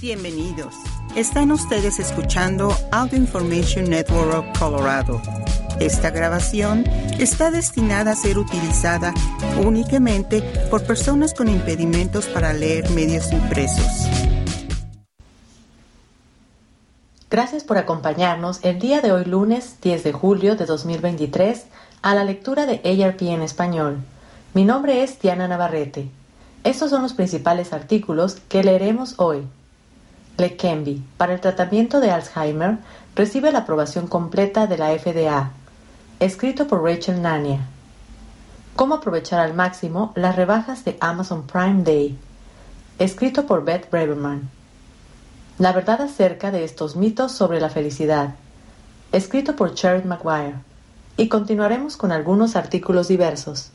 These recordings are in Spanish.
Bienvenidos. Están ustedes escuchando Audio Information Network of Colorado. Esta grabación está destinada a ser utilizada únicamente por personas con impedimentos para leer medios impresos. Gracias por acompañarnos el día de hoy lunes 10 de julio de 2023 a la lectura de ARP en español. Mi nombre es Diana Navarrete. Estos son los principales artículos que leeremos hoy. Leqembi, para el tratamiento de Alzheimer, recibe la aprobación completa de la FDA. Escrito por Rachel Nania. Cómo aprovechar al máximo las rebajas de Amazon Prime Day. Escrito por Beth Braverman. La verdad acerca de estos mitos sobre la felicidad. Escrito por Jared McGuire. Y continuaremos con algunos artículos diversos.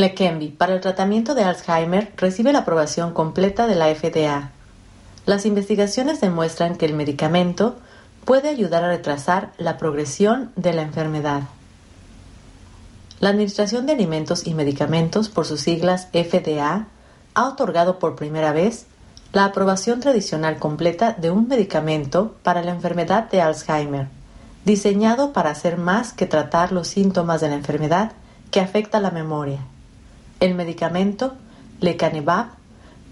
Leqembi para el tratamiento de Alzheimer recibe la aprobación completa de la FDA. Las investigaciones demuestran que el medicamento puede ayudar a retrasar la progresión de la enfermedad. La Administración de Alimentos y Medicamentos, por sus siglas FDA, ha otorgado por primera vez la aprobación tradicional completa de un medicamento para la enfermedad de Alzheimer, diseñado para hacer más que tratar los síntomas de la enfermedad que afecta la memoria. El medicamento Lecanemab,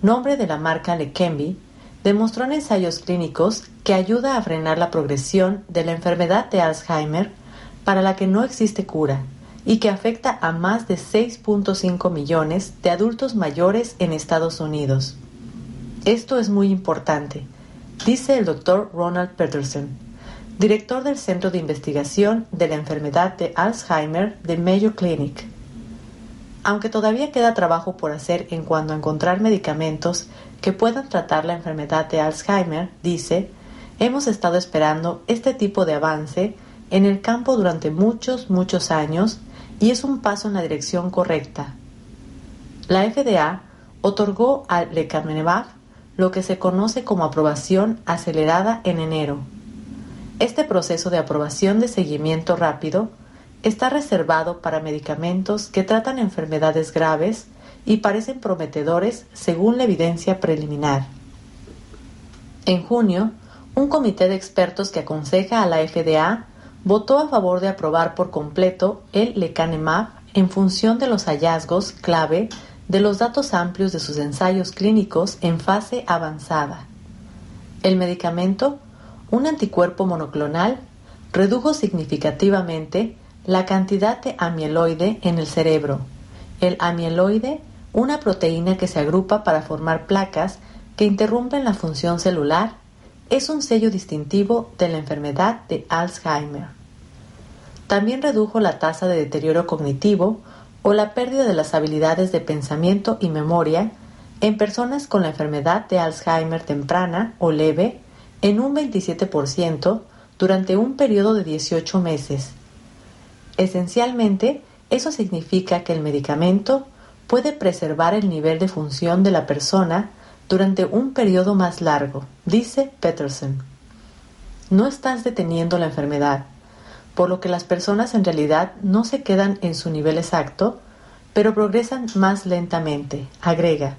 nombre de la marca Leqembi, demostró en ensayos clínicos que ayuda a frenar la progresión de la enfermedad de Alzheimer para la que no existe cura y que afecta a más de 6.5 millones de adultos mayores en Estados Unidos. Esto es muy importante, dice el doctor Ronald Peterson, director del Centro de Investigación de la Enfermedad de Alzheimer de Mayo Clinic. Aunque todavía queda trabajo por hacer en cuanto a encontrar medicamentos que puedan tratar la enfermedad de Alzheimer, dice, hemos estado esperando este tipo de avance en el campo durante muchos, muchos años y es un paso en la dirección correcta. La FDA otorgó al lecanemab lo que se conoce como aprobación acelerada en enero. Este proceso de aprobación de seguimiento rápido está reservado para medicamentos que tratan enfermedades graves y parecen prometedores según la evidencia preliminar. En junio, un comité de expertos que aconseja a la FDA votó a favor de aprobar por completo el lecanemab en función de los hallazgos clave de los datos amplios de sus ensayos clínicos en fase avanzada. El medicamento, un anticuerpo monoclonal, redujo significativamente la cantidad de amieloide en el cerebro. El amieloide, una proteína que se agrupa para formar placas que interrumpen la función celular, es un sello distintivo de la enfermedad de Alzheimer. También redujo la tasa de deterioro cognitivo o la pérdida de las habilidades de pensamiento y memoria en personas con la enfermedad de Alzheimer temprana o leve en un 27% durante un periodo de 18 meses Esencialmente, eso significa que el medicamento puede preservar el nivel de función de la persona durante un periodo más largo, dice Peterson. No estás deteniendo la enfermedad, por lo que las personas en realidad no se quedan en su nivel exacto, pero progresan más lentamente, agrega,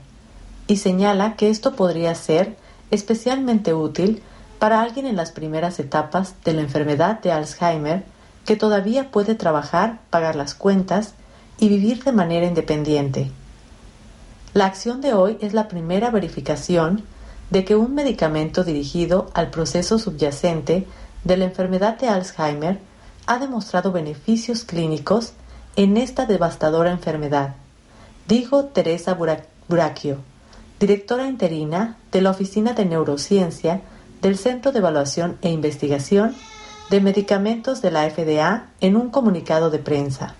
y señala que esto podría ser especialmente útil para alguien en las primeras etapas de la enfermedad de Alzheimer que todavía puede trabajar, pagar las cuentas y vivir de manera independiente. La acción de hoy es la primera verificación de que un medicamento dirigido al proceso subyacente de la enfermedad de Alzheimer ha demostrado beneficios clínicos en esta devastadora enfermedad, dijo Teresa Buracchio, directora interina de la Oficina de Neurociencia del Centro de Evaluación e Investigación de medicamentos de la FDA en un comunicado de prensa.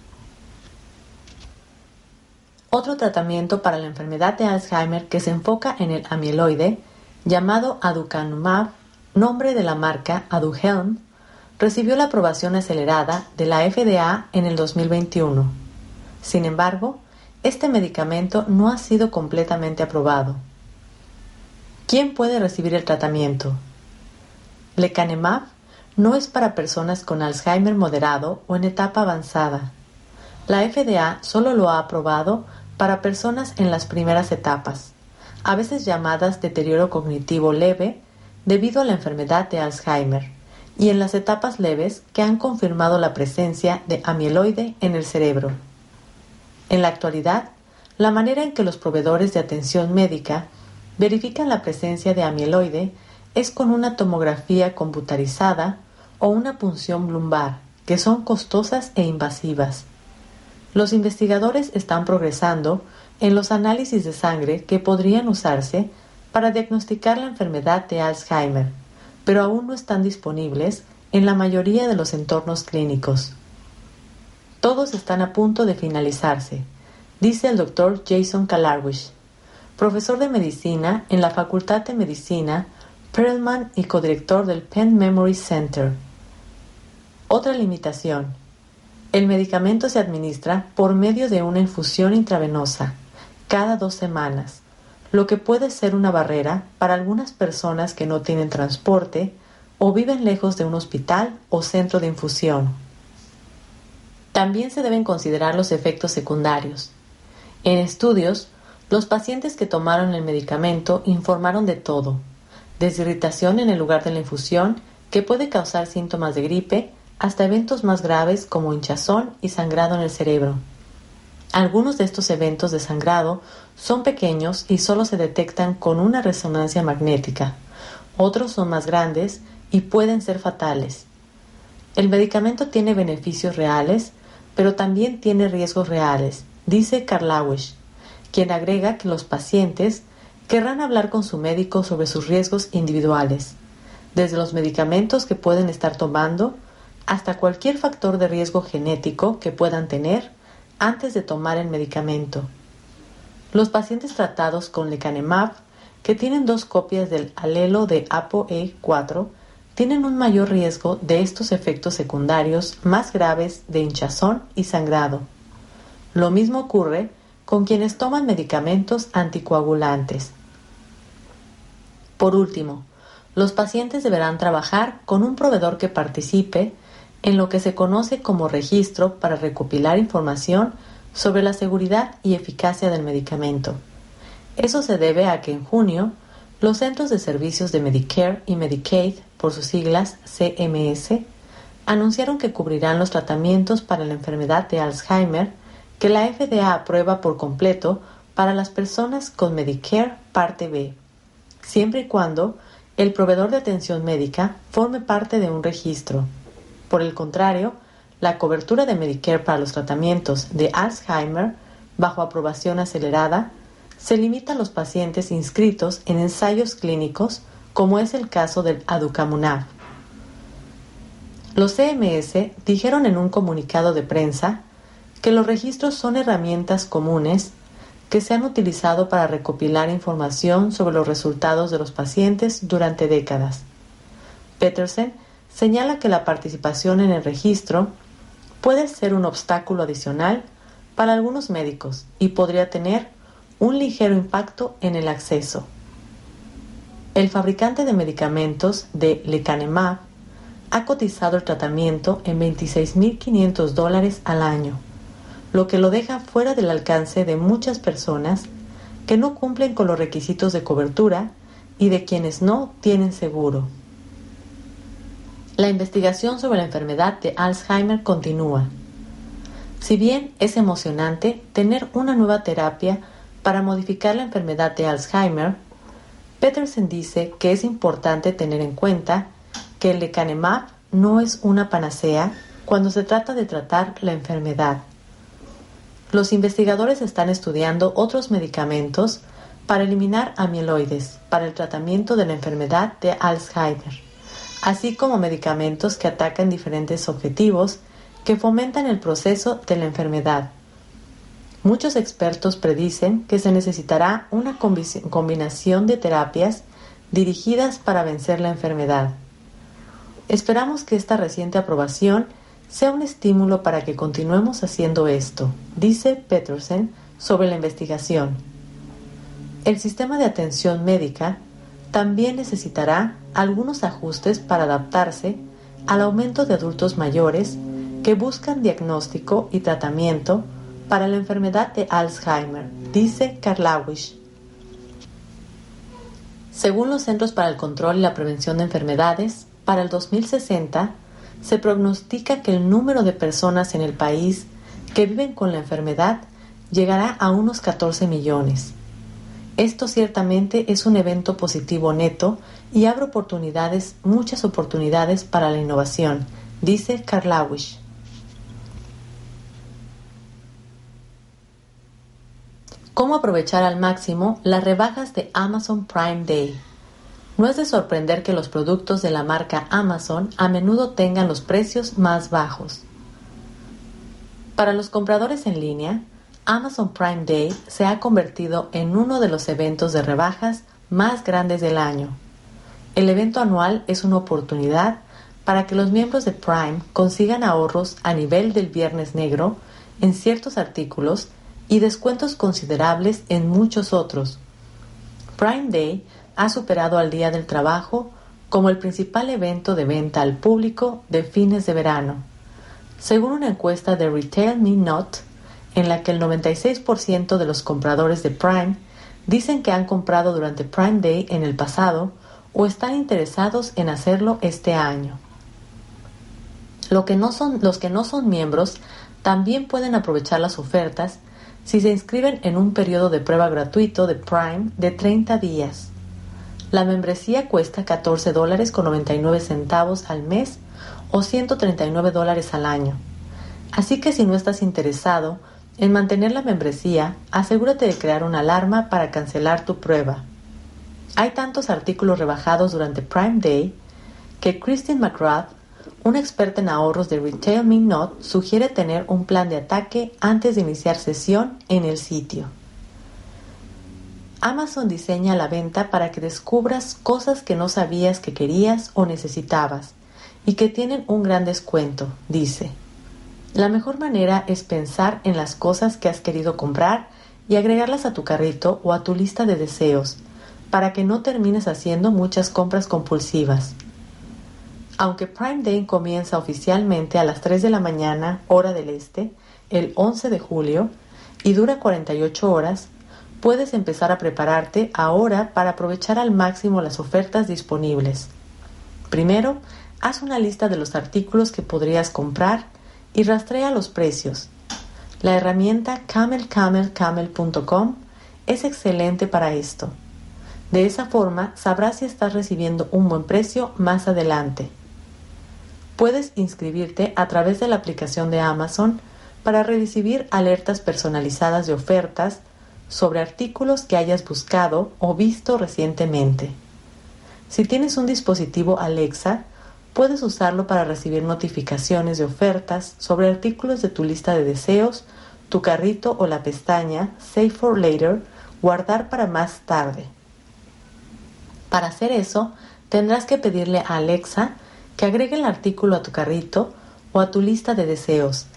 Otro tratamiento para la enfermedad de Alzheimer que se enfoca en el amiloide, llamado aducanumab, nombre de la marca Aduhelm, recibió la aprobación acelerada de la FDA en el 2021. Sin embargo, este medicamento no ha sido completamente aprobado. ¿Quién puede recibir el tratamiento? Lecanemab no es para personas con Alzheimer moderado o en etapa avanzada. La FDA solo lo ha aprobado para personas en las primeras etapas, a veces llamadas deterioro cognitivo leve debido a la enfermedad de Alzheimer, y en las etapas leves que han confirmado la presencia de amiloide en el cerebro. En la actualidad, la manera en que los proveedores de atención médica verifican la presencia de amiloide es con una tomografía computarizada o una punción lumbar, que son costosas e invasivas. Los investigadores están progresando en los análisis de sangre que podrían usarse para diagnosticar la enfermedad de Alzheimer, pero aún no están disponibles en la mayoría de los entornos clínicos. Todos están a punto de finalizarse, dice el doctor Jason Kalarwish, profesor de medicina en la Facultad de Medicina Perelman y codirector del Penn Memory Center. Otra limitación. El medicamento se administra por medio de una infusión intravenosa cada dos semanas, lo que puede ser una barrera para algunas personas que no tienen transporte o viven lejos de un hospital o centro de infusión. También se deben considerar los efectos secundarios. En estudios, los pacientes que tomaron el medicamento informaron de todo, desde irritación en el lugar de la infusión, que puede causar síntomas de gripe, hasta eventos más graves como hinchazón y sangrado en el cerebro. Algunos de estos eventos de sangrado son pequeños y solo se detectan con una resonancia magnética. Otros son más grandes y pueden ser fatales. El medicamento tiene beneficios reales, pero también tiene riesgos reales, dice Karlawish, quien agrega que los pacientes querrán hablar con su médico sobre sus riesgos individuales, desde los medicamentos que pueden estar tomando hasta cualquier factor de riesgo genético que puedan tener antes de tomar el medicamento. Los pacientes tratados con lecanemab, que tienen dos copias del alelo de ApoE4, tienen un mayor riesgo de estos efectos secundarios más graves de hinchazón y sangrado. Lo mismo ocurre con quienes toman medicamentos anticoagulantes. Por último, los pacientes deberán trabajar con un proveedor que participe en lo que se conoce como registro para recopilar información sobre la seguridad y eficacia del medicamento. Eso se debe a que en junio los Centros de Servicios de Medicare y Medicaid, por sus siglas CMS, anunciaron que cubrirán los tratamientos para la enfermedad de Alzheimer que la FDA aprueba por completo para las personas con Medicare Parte B, siempre y cuando el proveedor de atención médica forme parte de un registro. Por el contrario, la cobertura de Medicare para los tratamientos de Alzheimer bajo aprobación acelerada se limita a los pacientes inscritos en ensayos clínicos, como es el caso del aducamunab. Los CMS dijeron en un comunicado de prensa que los registros son herramientas comunes que se han utilizado para recopilar información sobre los resultados de los pacientes durante décadas. Petersen señala que la participación en el registro puede ser un obstáculo adicional para algunos médicos y podría tener un ligero impacto en el acceso. El fabricante de medicamentos de lecanemab ha cotizado el tratamiento en 26.500 dólares al año, lo que lo deja fuera del alcance de muchas personas que no cumplen con los requisitos de cobertura y de quienes no tienen seguro. La investigación sobre la enfermedad de Alzheimer continúa. Si bien es emocionante tener una nueva terapia para modificar la enfermedad de Alzheimer, Peterson dice que es importante tener en cuenta que el lecanemab no es una panacea cuando se trata de tratar la enfermedad. Los investigadores están estudiando otros medicamentos para eliminar amiloides para el tratamiento de la enfermedad de Alzheimer así como medicamentos que atacan diferentes objetivos que fomentan el proceso de la enfermedad. Muchos expertos predicen que se necesitará una combinación de terapias dirigidas para vencer la enfermedad. Esperamos que esta reciente aprobación sea un estímulo para que continuemos haciendo esto, dice Petersen sobre la investigación. El sistema de atención médica también necesitará algunos ajustes para adaptarse al aumento de adultos mayores que buscan diagnóstico y tratamiento para la enfermedad de Alzheimer dice Karlawish. Según los Centros para el Control y la Prevención de Enfermedades, para el 2060 se prognostica que el número de personas en el país que viven con la enfermedad llegará a unos 14 millones. Esto ciertamente es un evento positivo neto y abre oportunidades, muchas oportunidades para la innovación, dice Karlawish. ¿Cómo aprovechar al máximo las rebajas de Amazon Prime Day? No es de sorprender que los productos de la marca Amazon a menudo tengan los precios más bajos. Para los compradores en línea, Amazon Prime Day se ha convertido en uno de los eventos de rebajas más grandes del año. El evento anual es una oportunidad para que los miembros de Prime consigan ahorros a nivel del Viernes Negro en ciertos artículos y descuentos considerables en muchos otros. Prime Day ha superado al Día del Trabajo como el principal evento de venta al público de fines de verano. Según una encuesta de Retail Me Not, en la que el 96% de los compradores de Prime dicen que han comprado durante Prime Day en el pasado o están interesados en hacerlo este año. Lo que no son, los que no son miembros también pueden aprovechar las ofertas si se inscriben en un periodo de prueba gratuito de Prime de 30 días. La membresía cuesta 14 dólares con 99 centavos al mes o 139 dólares al año. Así que si no estás interesado en mantener la membresía, asegúrate de crear una alarma para cancelar tu prueba. Hay tantos artículos rebajados durante Prime Day que Christine McGrath una experta en ahorros de Retail Me Not sugiere tener un plan de ataque antes de iniciar sesión en el sitio. Amazon diseña la venta para que descubras cosas que no sabías que querías o necesitabas y que tienen un gran descuento, dice. La mejor manera es pensar en las cosas que has querido comprar y agregarlas a tu carrito o a tu lista de deseos, para que no termines haciendo muchas compras compulsivas. Aunque Prime Day comienza oficialmente a las 3 de la mañana, hora del este, el 11 de julio, y dura 48 horas, puedes empezar a prepararte ahora para aprovechar al máximo las ofertas disponibles. Primero, haz una lista de los artículos que podrías comprar y rastrea los precios. La herramienta camelcamelcamel.com es excelente para esto. De esa forma sabrás si estás recibiendo un buen precio más adelante. Puedes inscribirte a través de la aplicación de Amazon para recibir alertas personalizadas de ofertas sobre artículos que hayas buscado o visto recientemente. Si tienes un dispositivo Alexa, puedes usarlo para recibir notificaciones de ofertas sobre artículos de tu lista de deseos, tu carrito o la pestaña Save for Later, guardar para más tarde. Para hacer eso, tendrás que pedirle a Alexa que agregue el artículo a tu carrito o a tu lista de deseos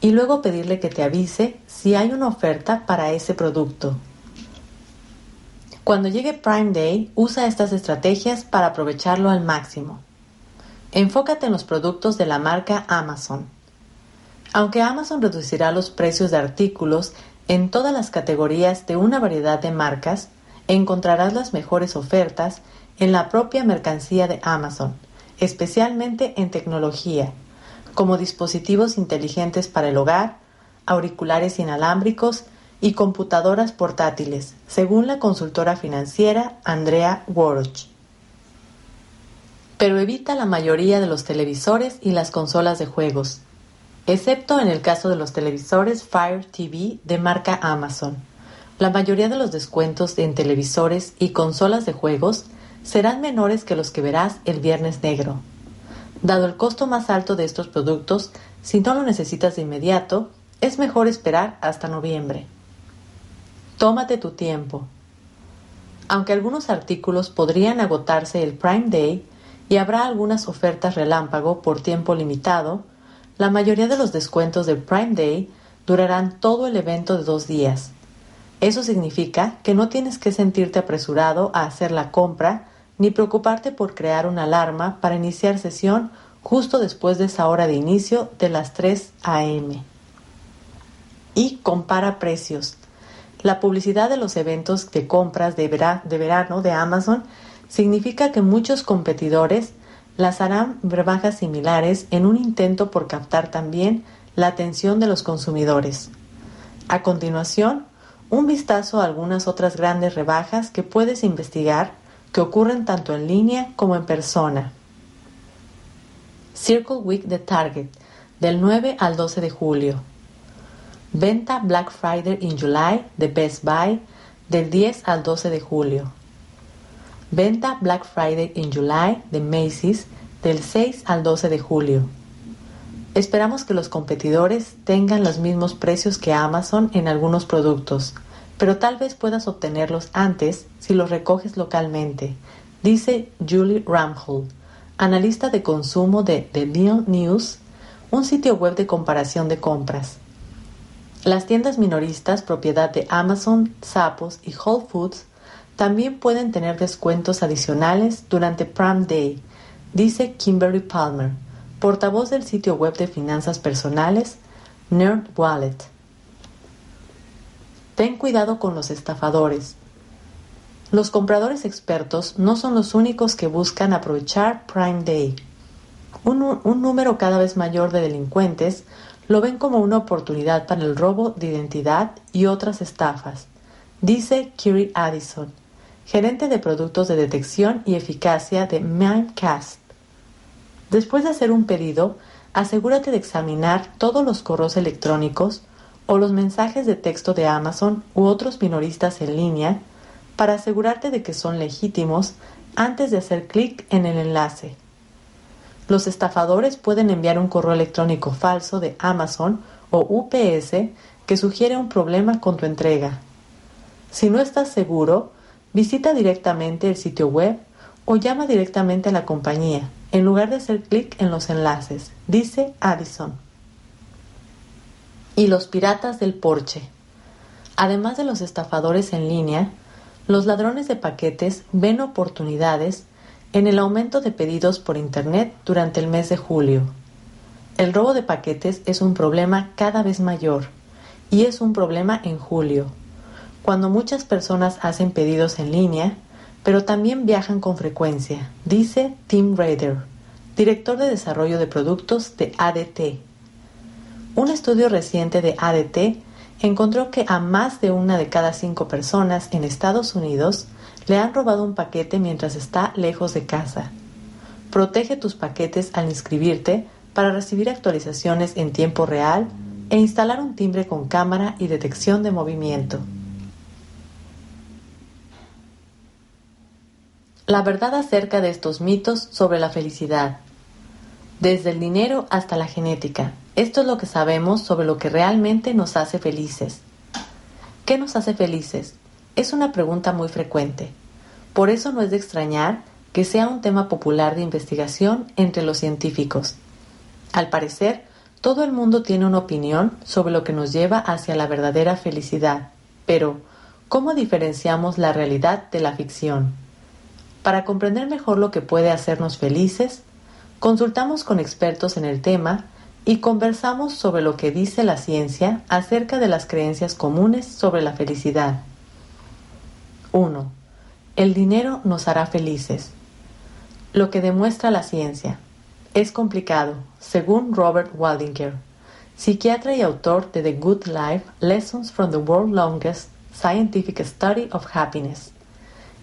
y luego pedirle que te avise si hay una oferta para ese producto. Cuando llegue Prime Day, usa estas estrategias para aprovecharlo al máximo. Enfócate en los productos de la marca Amazon. Aunque Amazon reducirá los precios de artículos en todas las categorías de una variedad de marcas, encontrarás las mejores ofertas en la propia mercancía de Amazon especialmente en tecnología, como dispositivos inteligentes para el hogar, auriculares inalámbricos y computadoras portátiles, según la consultora financiera Andrea Woroch. Pero evita la mayoría de los televisores y las consolas de juegos, excepto en el caso de los televisores Fire TV de marca Amazon. La mayoría de los descuentos en televisores y consolas de juegos serán menores que los que verás el viernes negro. Dado el costo más alto de estos productos, si no lo necesitas de inmediato, es mejor esperar hasta noviembre. Tómate tu tiempo. Aunque algunos artículos podrían agotarse el Prime Day y habrá algunas ofertas relámpago por tiempo limitado, la mayoría de los descuentos del Prime Day durarán todo el evento de dos días. Eso significa que no tienes que sentirte apresurado a hacer la compra ni preocuparte por crear una alarma para iniciar sesión justo después de esa hora de inicio de las 3 a.m. Y compara precios. La publicidad de los eventos de compras de, verano de Amazon significa que muchos competidores las harán rebajas similares en un intento por captar también la atención de los consumidores. A continuación, un vistazo a algunas otras grandes rebajas que puedes investigar que ocurren tanto en línea como en persona. Circle Week de Target, del 9 al 12 de julio. Venta Black Friday in July de Best Buy, del 10 al 12 de julio. Venta Black Friday in July de Macy's, del 6 al 12 de julio. Esperamos que los competidores tengan los mismos precios que Amazon en algunos productos, pero tal vez puedas obtenerlos antes si los recoges localmente, dice Julie Ramhold, analista de consumo de The Deal News, un sitio web de comparación de compras. Las tiendas minoristas propiedad de Amazon, Zappos y Whole Foods también pueden tener descuentos adicionales durante Prime Day, dice Kimberly Palmer, portavoz del sitio web de finanzas personales Nerd Wallet. Ten cuidado con los estafadores. Los compradores expertos no son los únicos que buscan aprovechar Prime Day. Un, número cada vez mayor de delincuentes lo ven como una oportunidad para el robo de identidad y otras estafas, dice Kiri Addison, gerente de productos de detección y eficacia de Mimecast. Después de hacer un pedido, asegúrate de examinar todos los correos electrónicos o los mensajes de texto de Amazon u otros minoristas en línea para asegurarte de que son legítimos antes de hacer clic en el enlace. Los estafadores pueden enviar un correo electrónico falso de Amazon o UPS que sugiere un problema con tu entrega. Si no estás seguro, visita directamente el sitio web o llama directamente a la compañía en lugar de hacer clic en los enlaces, dice Addison. Y los piratas del porche. Además de los estafadores en línea, los ladrones de paquetes ven oportunidades en el aumento de pedidos por Internet durante el mes de julio. El robo de paquetes es un problema cada vez mayor y es un problema en julio, cuando muchas personas hacen pedidos en línea pero también viajan con frecuencia, dice Tim Rader, director de desarrollo de productos de ADT. Un estudio reciente de ADT encontró que a más de una de cada cinco personas en Estados Unidos le han robado un paquete mientras está lejos de casa. Protege tus paquetes al inscribirte para recibir actualizaciones en tiempo real e instalar un timbre con cámara y detección de movimiento. La verdad acerca de estos mitos sobre la felicidad. Desde el dinero hasta la genética. Esto es lo que sabemos sobre lo que realmente nos hace felices. ¿Qué nos hace felices? Es una pregunta muy frecuente. Por eso no es de extrañar que sea un tema popular de investigación entre los científicos. Al parecer, todo el mundo tiene una opinión sobre lo que nos lleva hacia la verdadera felicidad. Pero, ¿cómo diferenciamos la realidad de la ficción? Para comprender mejor lo que puede hacernos felices, consultamos con expertos en el tema y conversamos sobre lo que dice la ciencia acerca de las creencias comunes sobre la felicidad. 1. El dinero nos hará felices. Lo que demuestra la ciencia. Es complicado, según Robert Waldinger, psiquiatra y autor de The Good Life, Lessons from the World's Longest Scientific Study of Happiness.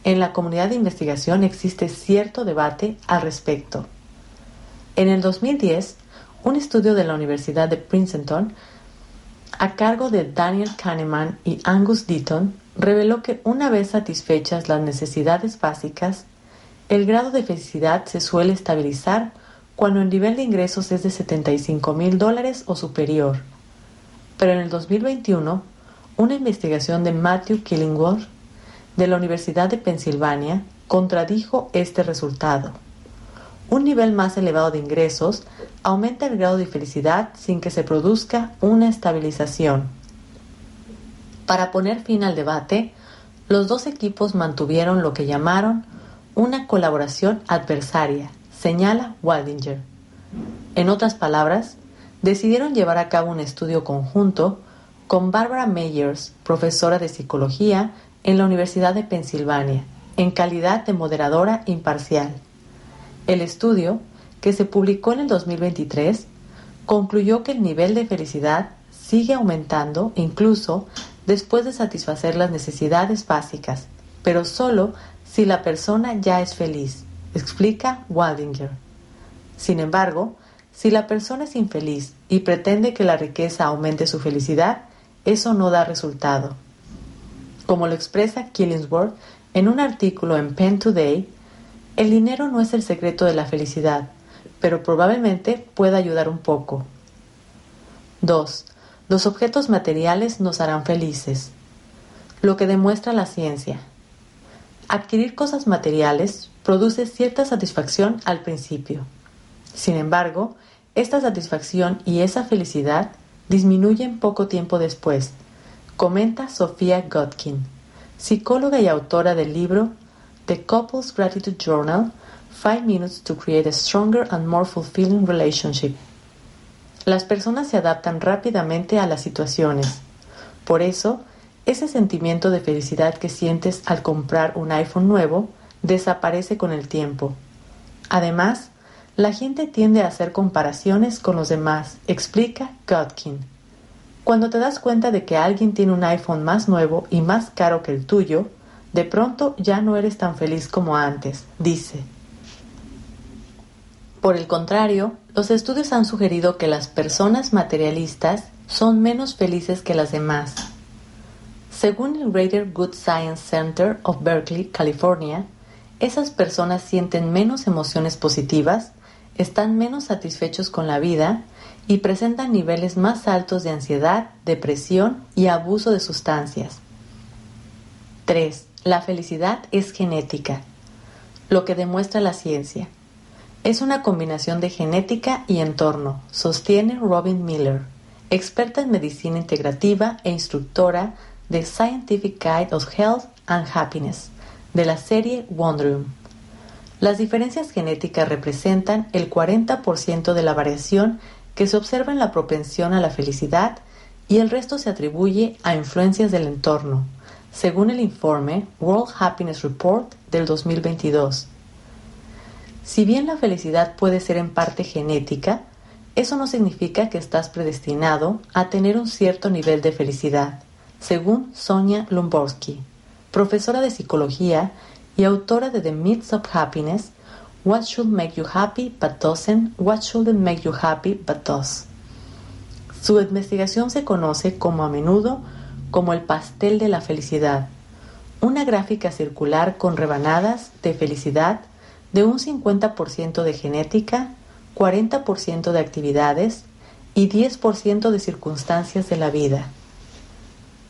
En la comunidad de investigación existe cierto debate al respecto. En el 2010, un estudio de la Universidad de Princeton, a cargo de Daniel Kahneman y Angus Deaton, reveló que una vez satisfechas las necesidades básicas, el grado de felicidad se suele estabilizar cuando el nivel de ingresos es de 75 mil dólares o superior. Pero en el 2021, una investigación de Matthew Killingworth de la Universidad de Pensilvania contradijo este resultado. Un nivel más elevado de ingresos aumenta el grado de felicidad sin que se produzca una estabilización. Para poner fin al debate, los dos equipos mantuvieron lo que llamaron una colaboración adversaria, señala Waldinger. En otras palabras, decidieron llevar a cabo un estudio conjunto con Barbara Meyers, profesora de psicología en la Universidad de Pensilvania, en calidad de moderadora imparcial. El estudio, que se publicó en el 2023, concluyó que el nivel de felicidad sigue aumentando incluso después de satisfacer las necesidades básicas, pero solo si la persona ya es feliz, explica Waldinger. Sin embargo, si la persona es infeliz y pretende que la riqueza aumente su felicidad, eso no da resultado. Como lo expresa Killingsworth en un artículo en Penn Today, el dinero no es el secreto de la felicidad, pero probablemente pueda ayudar un poco. 2. Los objetos materiales nos harán felices. Lo que demuestra la ciencia. Adquirir cosas materiales produce cierta satisfacción al principio. Sin embargo, esta satisfacción y esa felicidad disminuyen poco tiempo después, comenta Sofía Godkin, psicóloga y autora del libro The Couples Gratitude Journal, Five Minutes to Create a Stronger and More Fulfilling Relationship. Las personas se adaptan rápidamente a las situaciones. Por eso, ese sentimiento de felicidad que sientes al comprar un iPhone nuevo desaparece con el tiempo. Además, la gente tiende a hacer comparaciones con los demás, explica Godkin. Cuando te das cuenta de que alguien tiene un iPhone más nuevo y más caro que el tuyo, de pronto ya no eres tan feliz como antes, dice. Por el contrario, los estudios han sugerido que las personas materialistas son menos felices que las demás. Según el Greater Good Science Center of Berkeley, California, esas personas sienten menos emociones positivas están menos satisfechos con la vida y presentan niveles más altos de ansiedad, depresión y abuso de sustancias. 3. La felicidad es genética, lo que demuestra la ciencia. Es una combinación de genética y entorno, sostiene Robin Miller, experta en medicina integrativa e instructora de Scientific Guide of Health and Happiness, de la serie Wondroom. Las diferencias genéticas representan el 40% de la variación que se observa en la propensión a la felicidad y el resto se atribuye a influencias del entorno, según el informe World Happiness Report del 2022. Si bien la felicidad puede ser en parte genética, eso no significa que estás predestinado a tener un cierto nivel de felicidad, según Sonia Lomborsky, profesora de psicología y autora de The Myths of Happiness, What Should Make You Happy But Doesn't, What Shouldn't Make You Happy But Does. Su investigación se conoce como a menudo como el pastel de la felicidad, una gráfica circular con rebanadas de felicidad de un 50% de genética, 40% de actividades y 10% de circunstancias de la vida.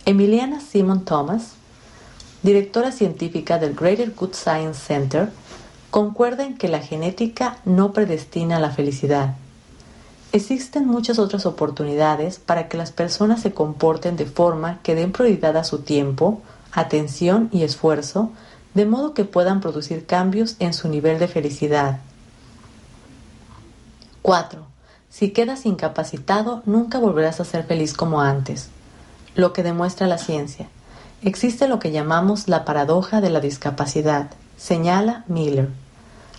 Emiliana Simon Thomas directora científica del Greater Good Science Center, concuerda en que la genética no predestina la felicidad. Existen muchas otras oportunidades para que las personas se comporten de forma que den prioridad a su tiempo, atención y esfuerzo, de modo que puedan producir cambios en su nivel de felicidad. 4. Si quedas incapacitado, nunca volverás a ser feliz como antes, lo que demuestra la ciencia. Existe lo que llamamos la paradoja de la discapacidad, señala Miller.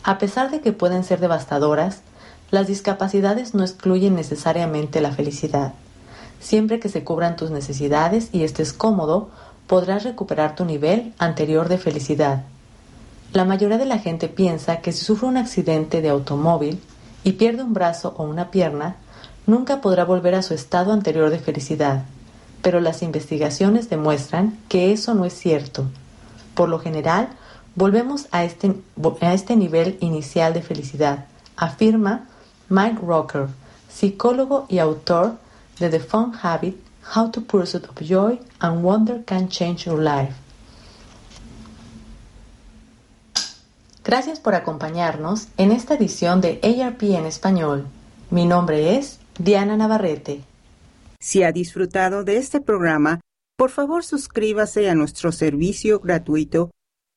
A pesar de que pueden ser devastadoras, las discapacidades no excluyen necesariamente la felicidad. Siempre que se cubran tus necesidades y estés cómodo, podrás recuperar tu nivel anterior de felicidad. La mayoría de la gente piensa que si sufre un accidente de automóvil y pierde un brazo o una pierna, nunca podrá volver a su estado anterior de felicidad pero las investigaciones demuestran que eso no es cierto. Por lo general, volvemos a este, a este nivel inicial de felicidad, afirma Mike Rocker, psicólogo y autor de The Fun Habit, How to Pursuit of Joy and Wonder Can Change Your Life. Gracias por acompañarnos en esta edición de ARP en español. Mi nombre es Diana Navarrete. Si ha disfrutado de este programa, por favor suscríbase a nuestro servicio gratuito